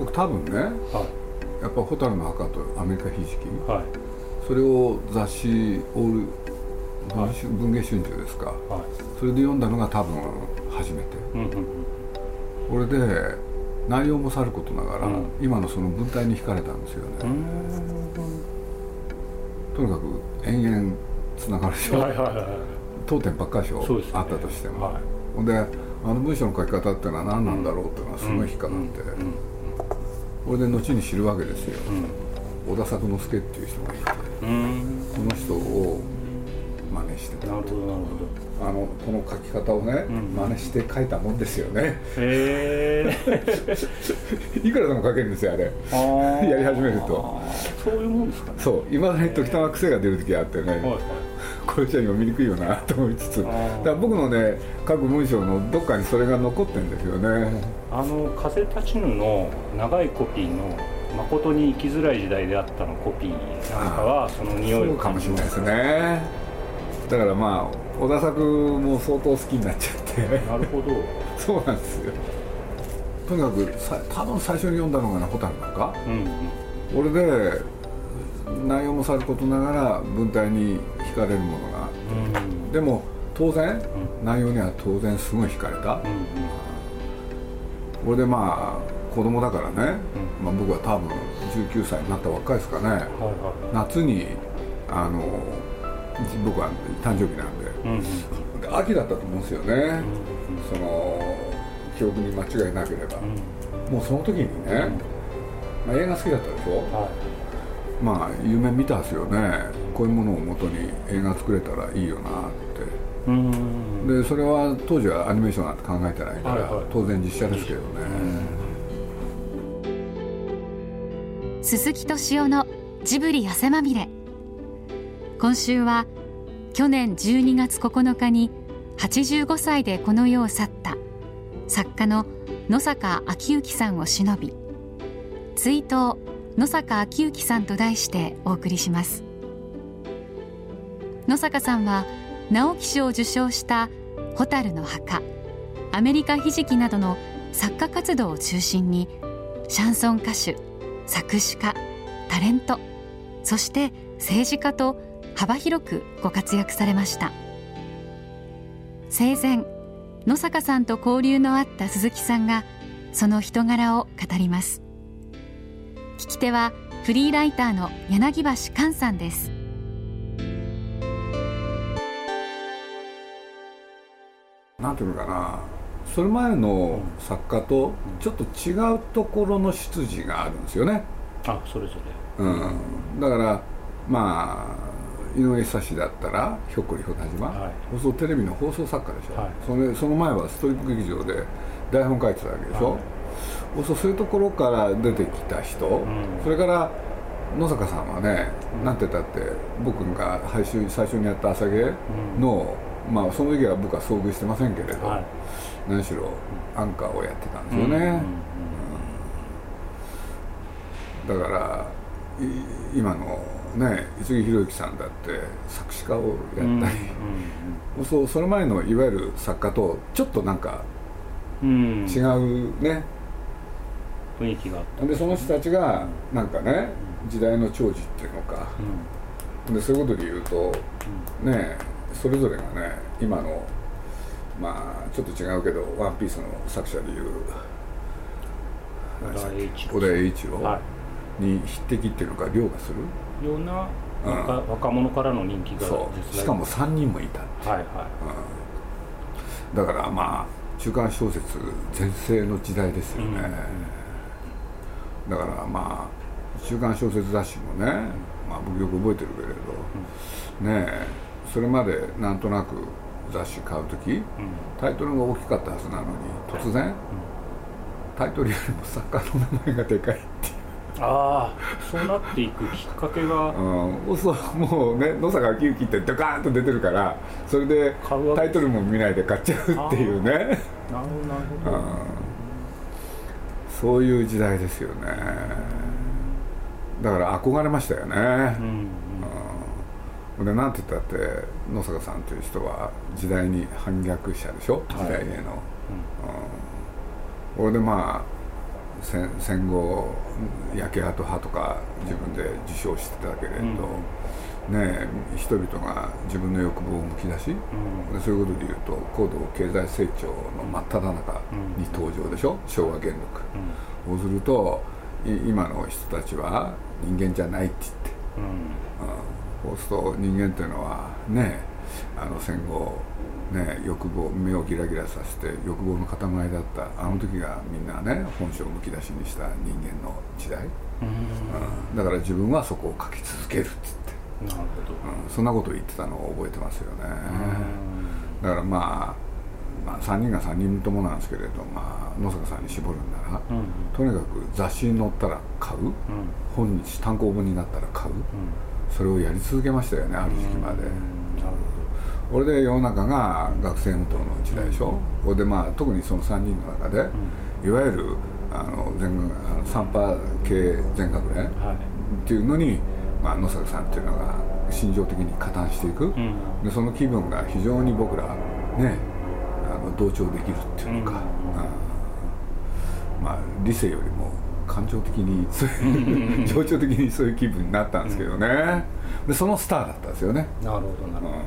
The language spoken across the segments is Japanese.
僕多分ねはやっぱ「蛍の墓」と「アメリカひじきいはい。それを雑誌オール文,、はい。文藝春秋ですかはい。それで読んだのが多分初めて。うんうんこれで内容もさることながら、うん。今のその文体に惹かれたんですよね、うん。とにかく延々つながるでしょ、はいはいはいはい。当店ばっかりでしょ。ね。あったとしても、はい。ほんであの文章の書き方っていうのは何なんだろうっていうのはすごい引っかかって、うんこれで後に知るわけですよ、うん。小田作之助っていう人がいてうん。この人を真似してた。なるほどなるほど。あのこの書き方をね、うん。真似して書いたもんですよね。へえ いくらでも書けるんですよあれ。やり始めると。そういうもんですかね。そう。いまだに時たま癖が出る時あってね、はいはいこれじゃ読みにくいよなと思いつつ。だから僕のね各文章のどっかにそれが残ってるんですよね。あの「風立ちぬ」の長いコピーの「誠に生きづらい時代であった」のコピーなんかはその匂いそうかもしれないですね。だからまあ小田作も相当好きになっちゃって。なるほど。そうなんですよ。とにかくさ多分最初に読んだのがね「蛍なんか。うんうん。これで内容もさることながら文体に惹かれるものが。うん。でも当然、内容には当然すごい惹かれた、うんこれでまあ子供だからね、まあ、僕は多分19歳になったばっかりですかね。はいは夏にあの僕は誕生日なんで。いうんうん。で秋だったと思うんですよね、その記憶に間違いなければ、うん。もうその時にね、まあ、映画好きだったでしょ、はまあ夢見たんですよね。こういうものをもとに映画作れたらいいよなって。でそれは当時はアニメーションなんて考えてないから、はいはい。当然実写ですけどね、鈴木敏夫のジブリ汗まみれ。今週は去年12月9日に85歳でこの世を去った作家の野坂昭之さんを偲び追悼野坂昭之さんと題してお送りします。野坂さんは直木賞を受賞した「蛍の墓」「アメリカひじき」などの作家活動を中心にシャンソン歌手作詞家タレントそして政治家と幅広くご活躍されました。生前野坂さんと交流のあった鈴木さんがその人柄を語ります。聞き手はフリーライターの柳橋寛さんです。なんていうのかな。それ前の作家とちょっと違うところの出自があるんですよね、あそれぞれ。うん、だからまあ井上久志だったらひょっこりひょた島、はい。放送テレビの放送作家でしょ、はい。それその前はストリップ劇場で台本書いてたわけでしょ、はいそういうところから出てきた人、ん。それから野坂さんはね、なんて言ったって僕が最初最初にやった朝芸の、まあその時は僕は遭遇してませんけれど、はい。何しろアンカーをやってたんですよね、うんだからい今のね五木ひろゆきさんだって作詞家をやうんったり、そうその前のいわゆる作家とちょっとなんかうんうん。違うね、雰囲気があった。でその人たちがなんかね時代の寵児っていうのか。うでそういうことで言うとねそれぞれがね今のまあちょっと違うけど「ワンピースの作者でいうん小田栄一郎に匹敵っていうのか凌駕する？いようなうん。若,、若者からの人気がそう。しかも3人もいたはいはだからまあ週刊小説全盛の時代ですよね、だからまあ週刊小説雑誌もね、まあ、僕よく覚えてるけれど、ねえそれまでなんとなく雑誌買う時い、うん。タイトルが大きかったはずなのに突然、タイトルよりも作家の名前がでかいっていう。ああそうなっていくきっかけが。うん、そうもうね野坂昭之ってドカーンと出てるからそれでタイトルも見ないで買っちゃうっていうね、なるほどなるほど、うん、そういう時代ですよね。だから憧れましたよね、うんでなんて言ったって野坂さんという人は時代に反逆者でしょ？時代への、うん。これでまあ戦戦後焼け跡派とか自分で受賞してたけれど、ね、人々が自分の欲望をむき出し、でそういうことでいうと高度経済成長の真っ只中に登場でしょ、昭和元禄、そうすると今の人たちは人間じゃないって言って、うん、そうすると人間っていうのはねあの戦後ね、欲望目をギラギラさせて欲望の塊だったあの時がみんなね本性をむき出しにした人間の時代、うん、だから自分はそこを書き続けるっつってなるほど、うん、そんなことを言ってたのを覚えてますよね。だからまあまあ、3人が3人ともなんですけれど、まあ、野坂さんに絞るんなら、うん、とにかく雑誌に載ったら買う、うん、本日単行本になったら買う、うん、それをやり続けましたよねある時期まで。なるほど。これで世の中が学生運動の時代でしょ、うん、これでまあ特にその3人の中で、うん、いわゆるあの全あのサンパ系全学連、はい、っていうのに、まあ、野坂さんっていうのが心情的に加担していく、うん、でその気分が非常に僕らねあの同調できるっていうのか、まあ理性よりも感情的に情緒的にそういう気分になったんですけどね、でそのスターだったんですよね。なるほどなるほど、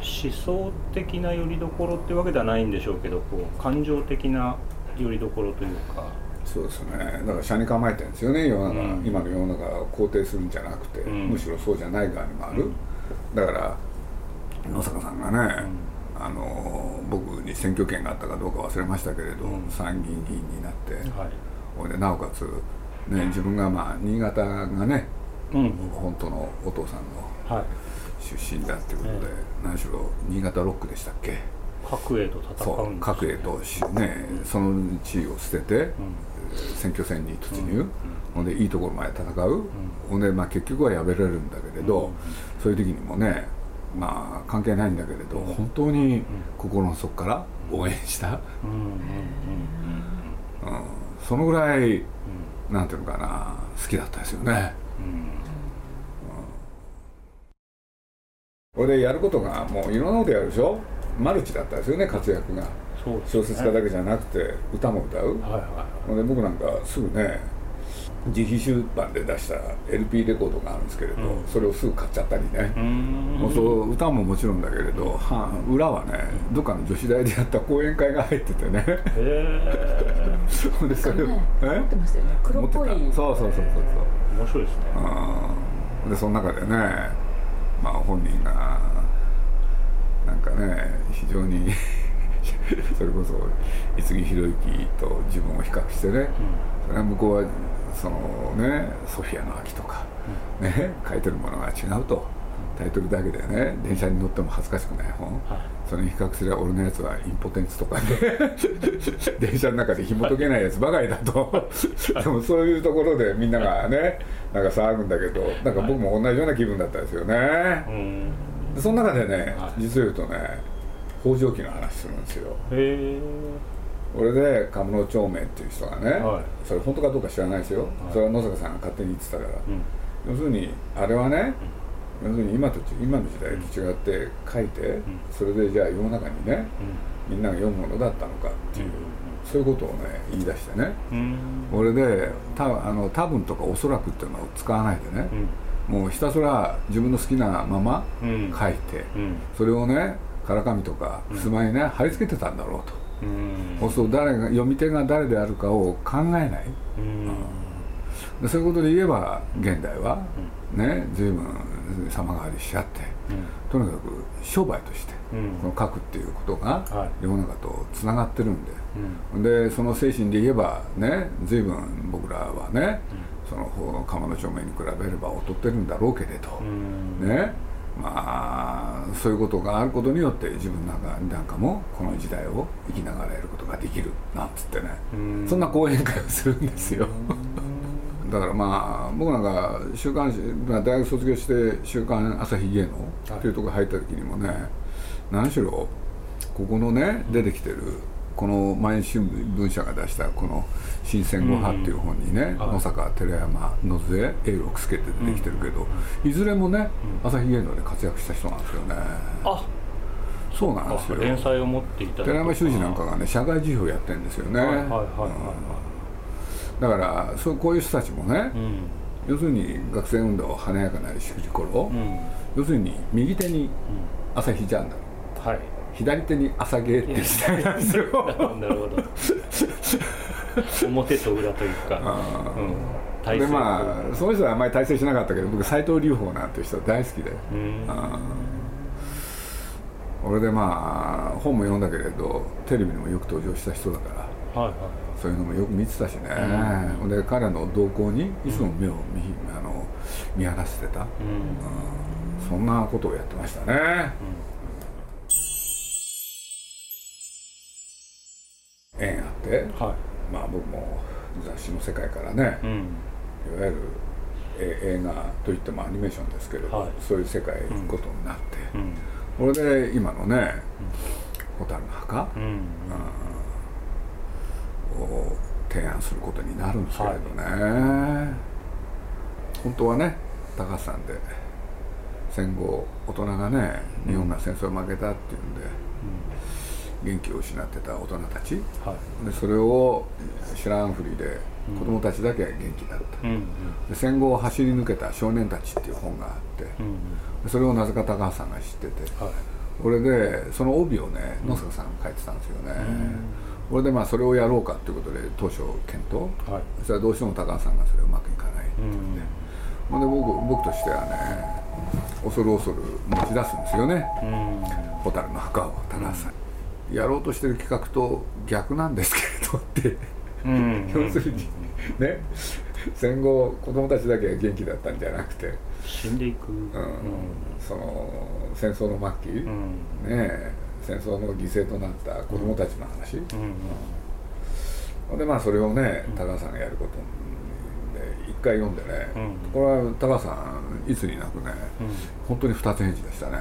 思想的なよりどころってわけではないんでしょうけどこう感情的なよりどころというかそうですね。だから車に構えてるんですよね世の中、うん、今の世の中を肯定するんじゃなくて、うん、むしろそうじゃない側にもある、うん、だから野坂さんがね、あの僕に選挙権があったかどうか忘れましたけれど、参議院議員になって、はい、でなおかつ、ね、自分がまあ新潟がね、本当のお父さんの、はい。出身だっていうことで、何しろ新潟ロックでしたっけ？角栄と戦うんです、角栄とねその地位を捨てて、選挙戦に突入、ほんでいいところまで戦う、ほんでまあ結局は敗れるんだけれど、そういう時にもねまあ関係ないんだけれど、本当に心の底から応援した、そのぐらい、なんていうのかな好きだったですよね。これでやることがもういろんなことやるでしょ。マルチだったですよね活躍が、ね、小説家だけじゃなくて歌も歌う、はいはい、で僕なんかすぐね自費出版で出した LP レコードがあるんですけれど、うん、それをすぐ買っちゃったりね。もうそう歌ももちろんだけれど、は裏はねどっかの女子大でやった講演会が入っててね。へえそでそれを、ね、持ってましたよね。黒っぽい。そうそうそうそうそう。面白いですね。でその中でねまあ本人がなんかね非常に それこそ五木ひろゆきと自分を比較してね、うん、それは向こうはそのねソフィアの秋とか、うん、ね書いてるものが違うと。タイトルだけでね電車に乗っても恥ずかしくない本、はい、それに比較すれば俺のやつはインポテンツとかね 電車の中で紐解けないやつばかりだと。でもそういうところでみんながねなんか騒ぐんだけどなんか僕も同じような気分だったですよね、はい、その中でね、はい、実を言うとね北条記の話するんですよ。へえ俺で鴨野長明っていう人がね、はい、それ本当かどうか知らないですよ、それは野坂さんが勝手に言ってたから、うん、要するにあれはね、要するに今と今の時代と違って書いて、それでじゃあ世の中にね、みんなが読むものだったのかっていう、そういうことをね言い出してね、俺でたあの多分とかおそらくっていうのを使わないでね、もうひたすら自分の好きなまま書いて、それをねからかみとか襖にね貼り付けてたんだろうと、そうすると誰が読み手が誰であるかを考えない、でそういうことで言えば現代はね随分様変わりしちゃって、とにかく商売として、この書くっていうことが世の中とつながってるんで、でその精神で言えばね随分僕らはね、その釜の正面に比べれば劣ってるんだろうけれど、ね。まあそういうことがあることによって自分なんかなんかもこの時代を生きながらやることができるなんつってねそんな講演会をするんですよ。だからまあ僕なんか週刊誌、まあ、大学卒業して「週刊朝日芸能」っていうところ入った時にもね、はい、何しろここのね出てきてるこの毎日新聞社が出したこの「新戦後派」っていう本にね、野坂寺山野末栄六助って出てきてるけど、いずれもね、朝日芸能で活躍した人なんですよね。あ。そうなんですよ。連載を持っていた寺山修司なんかがね社会辞表やってるんですよね、はいはいはいはい。だからそうこういう人たちもね、うん。要するに学生運動華やかなりしくじ頃、うん。要するに右手に朝日ジャーナル。はい左手に朝芸っていう時代なんですよ。なるほど表と裏というか、うん、体で制まあその人はあんまり大成しなかったけど僕斎藤隆法なんていう人大好きで、うん。俺でまあ本も読んだけれどテレビにもよく登場した人だから。はいはい。そういうのもよく見てたしね、ほん。で彼の動向にいつも目を見,、あの見晴らしてた、うん。そんなことをやってましたね、縁あってはまあ僕も雑誌の世界からね、いうん。いわゆるえ映画といってもアニメーションですけれど、はい。そういう世界へ行くことになって、うん。これで今のね「蛍の墓うん」を提案することになるんですけれどね、本当はね高橋さんで戦後大人がね日本が戦争に負けたっていうんで、元気を失ってた大人たち。はい。でそれを知らんふりで子供たちだけ元気だった、うんで戦後を走り抜けた少年たちっていう本があって、うんでそれをなぜか高橋さんが知ってて、はい。これでその帯をね野坂さんが書いてたんですよね、これでまあそれをやろうかっていうことで当初検討、はい。それはどうしても高橋さんがそれうまくいかないってうん言って、ほん。で僕僕としてはね恐る恐る持ち出すんですよね。うん。蛍の墓を高橋さん、やろうとしてる企画と逆なんですけれどって。うん。要するにね。戦後子供たちだけが元気だったんじゃなくて、死んでいく。うん。その戦争の末期、ねうん。え。戦争の犠牲となった子供たちの話、うん。ほん。でまあそれをね高橋さんがやることで一回読んでね、うん。これは高橋さんいつになくね、うん。本当に二つ返事でしたね。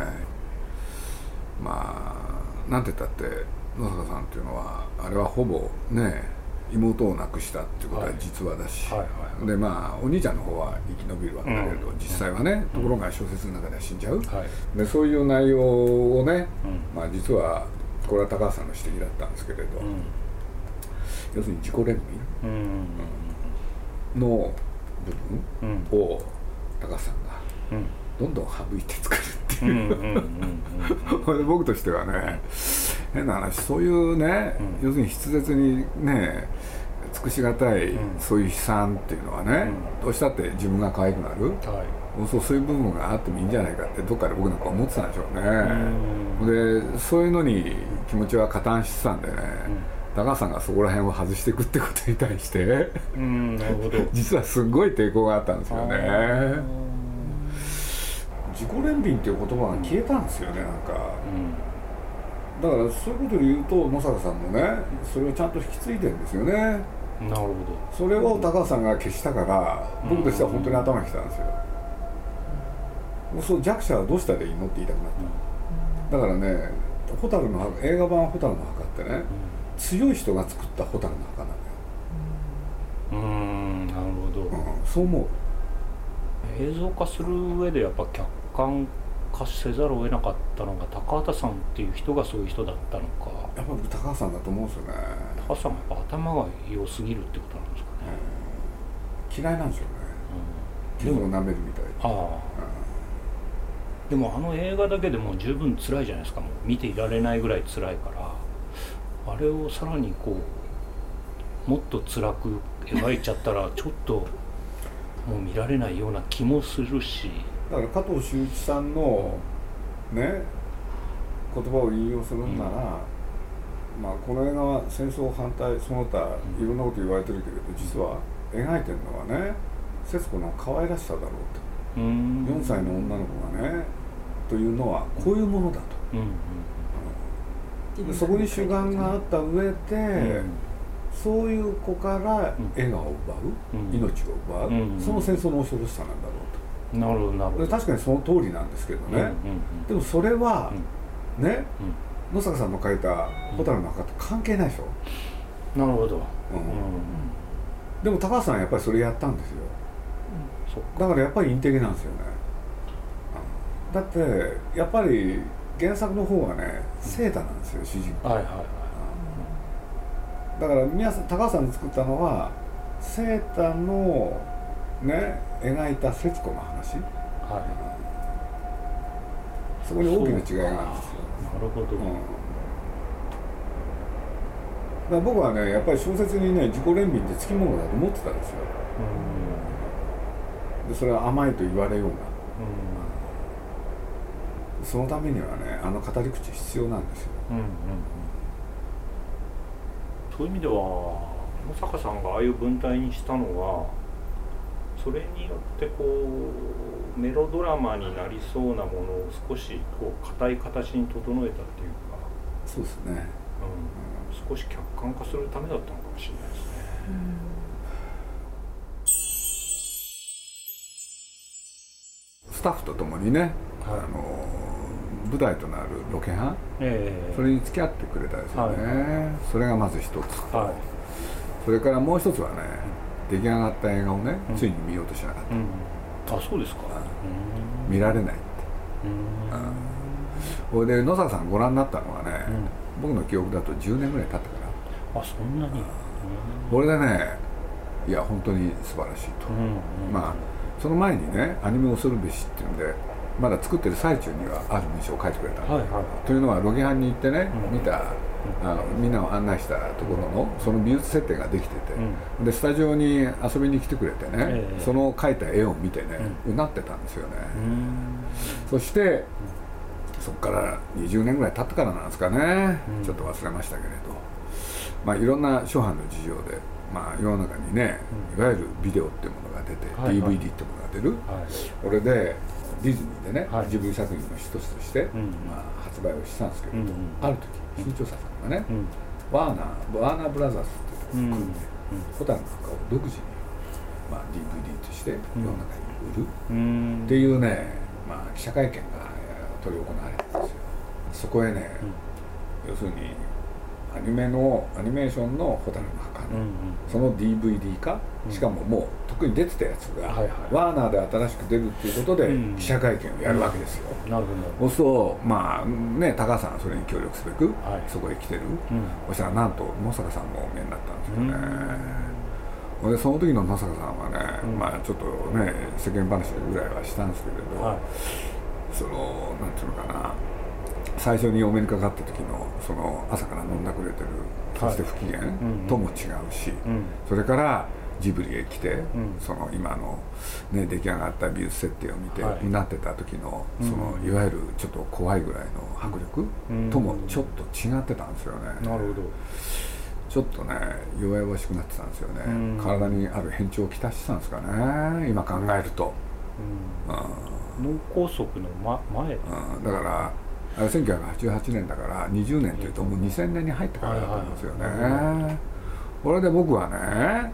まあなんて言ったって野坂さんっていうのはあれはほぼね妹を亡くしたっていうことは実話だし、はいはいはい。でまあお兄ちゃんの方は生き延びるわけだけれど、うん。実際はねところが小説の中では死んじゃう、はい。でそういう内容をね、うん。まあ実はこれは高橋さんの指摘だったんですけれど、うん。要するに自己憐憫うんの部うん分を高橋さんがうんどんどん省いて作るってう。んいう 僕としてはね変な話そういうね、うん。要するに筆舌にね尽くしがたい、うん。そういう悲惨っていうのはね、うどうしたって自分が可愛くなる、はい。そうそういう部分があってもいいんじゃないかってどっかで僕なんか思ってたんでしょうね、うん。でそういうのに気持ちは加担してたんでね、高橋さんがそこら辺を外していくってことに対してうん。なるほど実はすごい抵抗があったんですよね自己憐憫っていう言葉が消えたんですよねなんか。だからそういうことで言うと野坂さんもねそれをちゃんと引き継いでるんですよね。うんなるほそれを高橋さんが消したから僕としては本当に頭にきたんですよ、もうそう弱者はどうしたらいいのって言いたくなった、だからね蛍の墓映画版蛍の墓ってね、強い人が作った蛍の墓なのよ、どうんなるほど。うん、そう思う。映像化する上でやっぱ客観化せざるを得なかったのが高畑さんっていう人がそういう人だったのか。やっぱり高橋さんだと思うんですよね。高畑さんがやっぱ頭が良すぎるってことなんですかね、嫌いなんですよね。うん。傷を舐めるみたいで。ああ。でもあの映画だけでも十分辛いじゃないですか。もう見ていられないぐらい辛いから。あれをさらにこうもっと辛く描いちゃったらちょっともう見られないような気もするしだから加藤修一さんのね言葉を引用するんなら、まあこの映画は戦争反対その他いろんなこと言われてるけれど実は描いてるのはね節子の可愛らしさだろううーん。と4歳の女の子がねというのはこういうものだと。うんそこに主眼があった上で、うん。そういう子からうん。笑顔を奪う、うん。命を奪う、うんその戦争の恐ろしさなんだろうなるほどなるとほど。で確かにその通りなんですけどね、うんうんでもそれは、ねうん。野坂さんの書いた「蛍の墓」と関係ないでしょ、うんなるほど、うん。うんでも高橋さんはやっぱりそれやったんですよ。だからやっぱりインテリなんですよね、うん。だってやっぱり原作の方はねセータなんですよ主人公。はいはいはだから宮さん高橋さんの作ったのはセータのね描いた節子の話。い。はそこに大きな違いがあるんですよ、いなるほど、うん、だ僕はねやっぱり小説にね自己憐憫ってつきものだと思ってたんですよ。でそれは甘いと言われようがそのためにはねあの語り口必要なんですよ。うんうんうん。うんそういう意味では野坂さんがああいう文体にしたのはそれによってこうメロドラマになりそうなものを少しこう硬い形に整えたっていうか、そうですね。うん、少し客観化するためだったのかもしれないですね。スタッフと共にね、はいあの舞台となるロケハンええ。それに付き合ってくれたですよね、はそれがまず一つ。はそれからもう一つはね出来上がった映画をね、うん。ついに見ようとしなかっい、うん、あそうですか。た、うん。見られないって。うん。それで野坂さんご覧になったのはね、うん。僕の記憶だと10年ぐらい経ってからあそんなに。これでねいや本当に素晴らしいと、うんうん。まあその前にねアニメ恐るべしっていうんでまだ作ってる最中にはある文章を書いてくれた。の、はいはい。というのはロケハンに行ってね、うん。見たあのみんなを案内したところのその美術設定ができてて、うでスタジオに遊びに来てくれてね、ええ。その描いた絵を見てね、うなってたんですよね、うん。そしてそこから20年ぐらい経ってからなんですかね、うん。ちょっと忘れましたけれど。まあいろんな諸般の事情でまあ世の中にね、いわゆるビデオっていうものが出て、はいはい。DVD ってものが出る、はい。これでディズニーでね、はい。ジブリ作品の一つとして、ん。まあ、発売をしたんですけれど、うんうん。ある時新潮社さんがね、うんワーナーワーナーブラザーズっていうのを組んで、うん。ホタルの墓を独自に、まあ、DVD として世の中に売る。うん。っていうね、まあ、記者会見がえー執り行われたんですよ。そこへね、要するにアニメのアニメーションのホタルの墓の、その DVD 化、うん。しかももう特に出てたやつが、はいはいワーナーで新しく出るっていうことでうん記者会見をやるわけですよ、なるほど。そうするとまあね高橋さんはそれに協力すべく、はい。そこへ来てる、うん。そしたらなんと野坂さんもお見えになったんですよね、でその時の野坂さんはね、うん。まあちょっとね世間話ぐらいはしたんですけれど、はい。そのなんていうのかな最初にお目にかかった時のその朝から飲んだくれてるそして不機嫌うんとも違うし、うん。それからジブリへ来て、ん。その今の、ね、出来上がった美術設定を見て、はい。なってた時のその、うんいわゆるちょっと怖いぐらいの迫力、うん。ともちょっと違ってたんですよね、なるほど。ちょっとね弱々しくなってたんですよね、うん。体にある変調をきたしてたんですかね今考えると、うんうん。脳梗塞の、ま、前。うん。だからあれ1988年だから20年というともう2000年に入ってからだと思うんですよね、はいはこれで僕はね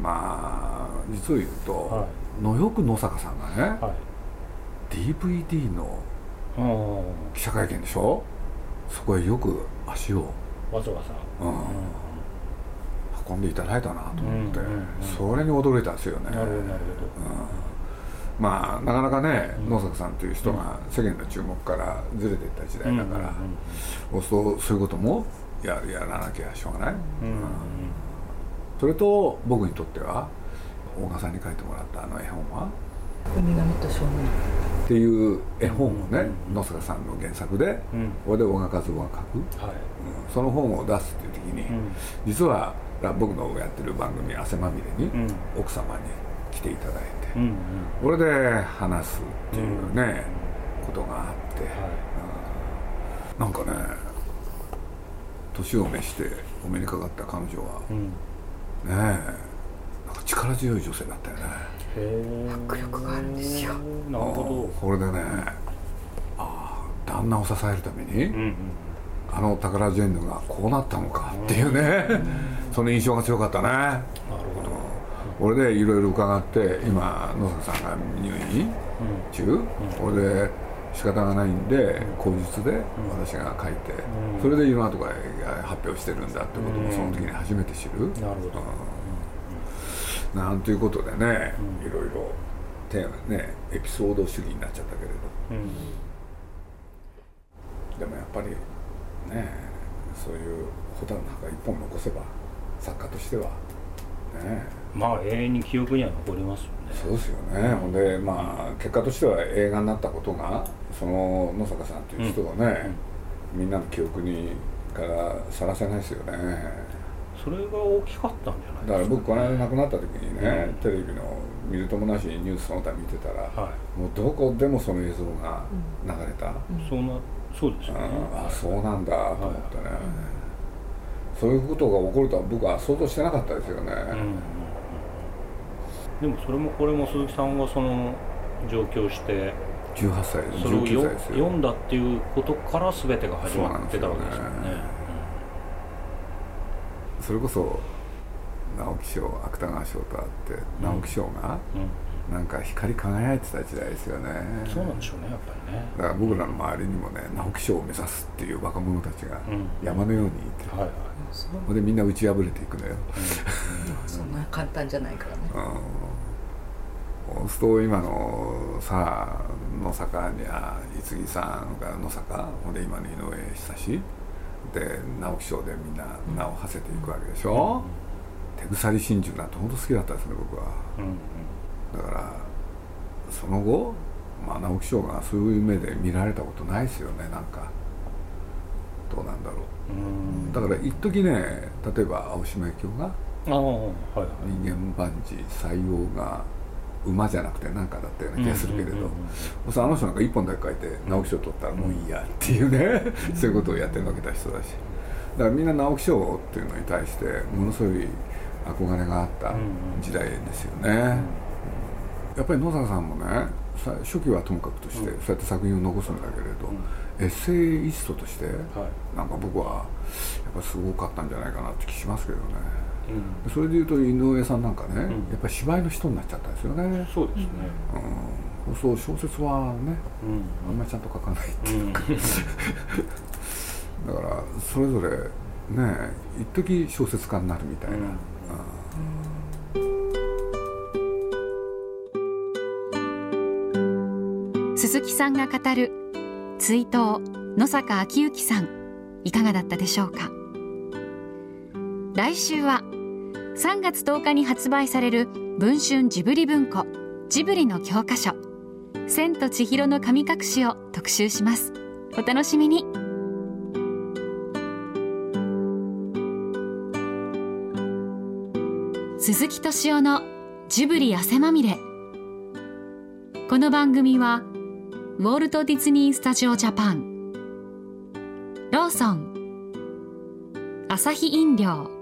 まあ実を言うと、はのよく野坂さんがね、はい。DVD のうん。記者会見でしょ？そこへよく足を、わざわざ。うん。運んでいただいたなと思って、うんうんうんそれに驚いたんですよね。なるほどなるまあなかなかね、うん野坂さんという人が世間の注目からずれていった時。代だから、そうするとそういうこともややらなきゃしょうがない、うんうんうん。それと僕にとっては大賀さんに書いてもらったあの絵本はウミガメと少年っていう絵本をね、うん野坂さんの原作で、うん。これで大賀和夫が書く、はい。うん。その本を出すっていう時に、うん。実は僕のやってる番組「汗まみれ」にうん。奥様に来ていただいて、うんうん。これで話すっていうね、ことがあって、はうんなんかね年を召してお目にかかった彼女は、い。うん。ねえなんか力強い女性だったよねへえ。迫力があるんですよなるほこれでねああ旦那を支えるために、ど。うんうん。あのタカラジェンヌがこうなったのかっていうね、その印象が強かったねなるほど。俺でいろいろ伺って今野坂さんが入院中、これで仕方がないんで口述で私が書いて、うん。それでいろんなところへ発表してるんだってこともその時に初めて知る、なるほど。うん。なんということでね、いろいろテーマねエピソード主義になっちゃったけれど。うん。でもやっぱりねそういう蛍の墓一本残せば作家としてはねまあ永遠に記憶には残りますよね。そうですよね、ほんでまあ結果としては映画になったことがその野坂さんという人をね、みんなの記憶にからさらせないですよね。それが大きかったんじゃないですか。だから僕この間亡くなった時にね、テレビの見るともなしにニュースその他見てたら、はもうどこでもその映像が流れた、いそんなそうですよね。ああそうなんだと思ってね、そういうことが起こるとは僕は想像してなかったですよね、うんでもそれもこれも鈴木さんがその上京して18歳ですそれをよ19歳ですよ読んだっていうことから全てが始まってたわけですよね。そうなんそれこそ直木賞芥川賞とあって直木賞がうん。なんか光り輝いてた時代ですよね、そうなんでしょうねやっぱりね。だから僕らの周りにもね直木賞を目指すっていう若者たちがうん。山のようにいて、はいはい。そう。ほんでみんな打ち破れていくのよ、そんな簡単じゃないからね。うん、そうすると今のさ野坂には五木さんが野坂ほんで今の井上久志。で直木賞でみんな名を馳せていくわけでしょ、手鎖真珠なんて本当好きだったですね僕は。うんうん。だからその後、まあ、直木賞がそういう目で見られたことないですよねなんか。どうなんだろう。ん。うだから一時ね例えば青島幸男がはい人間万事採用が馬じゃなくて何かだったような気がするけれど、あの人なんか一本だけ書いて直木賞取ったらもういいやっていうね、そういうことをやってのけた人だし。だからみんな直木賞っていうのに対してものすごい憧れがあった時代ですよね、やっぱり野坂さんもねさ初期はともかくとして、そうやって作品を残すんだけれど、エッセイストとしてはい。なんか僕はやっぱすごかったんじゃないかなって気しますけどねうん。それでいうと井上さんなんかね、ん。やっぱり芝居の人になっちゃったんですよね、そうですね。うん、そう小説はねうん。あんまりちゃんと書かないってうん。だからそれぞれね一時小説家になるみたいな、うん。うん鈴木さんが語る追悼野坂昭之さんいかがだったでしょうか？来週は3月10日に発売される文春ジブリ文庫ジブリの教科書。千と千尋の神隠しを特集します。お楽しみに。鈴木敏夫のジブリ汗まみれ。この番組はウォルト・ディズニー・スタジオ・ジャパン。ローソン。アサヒ飲料。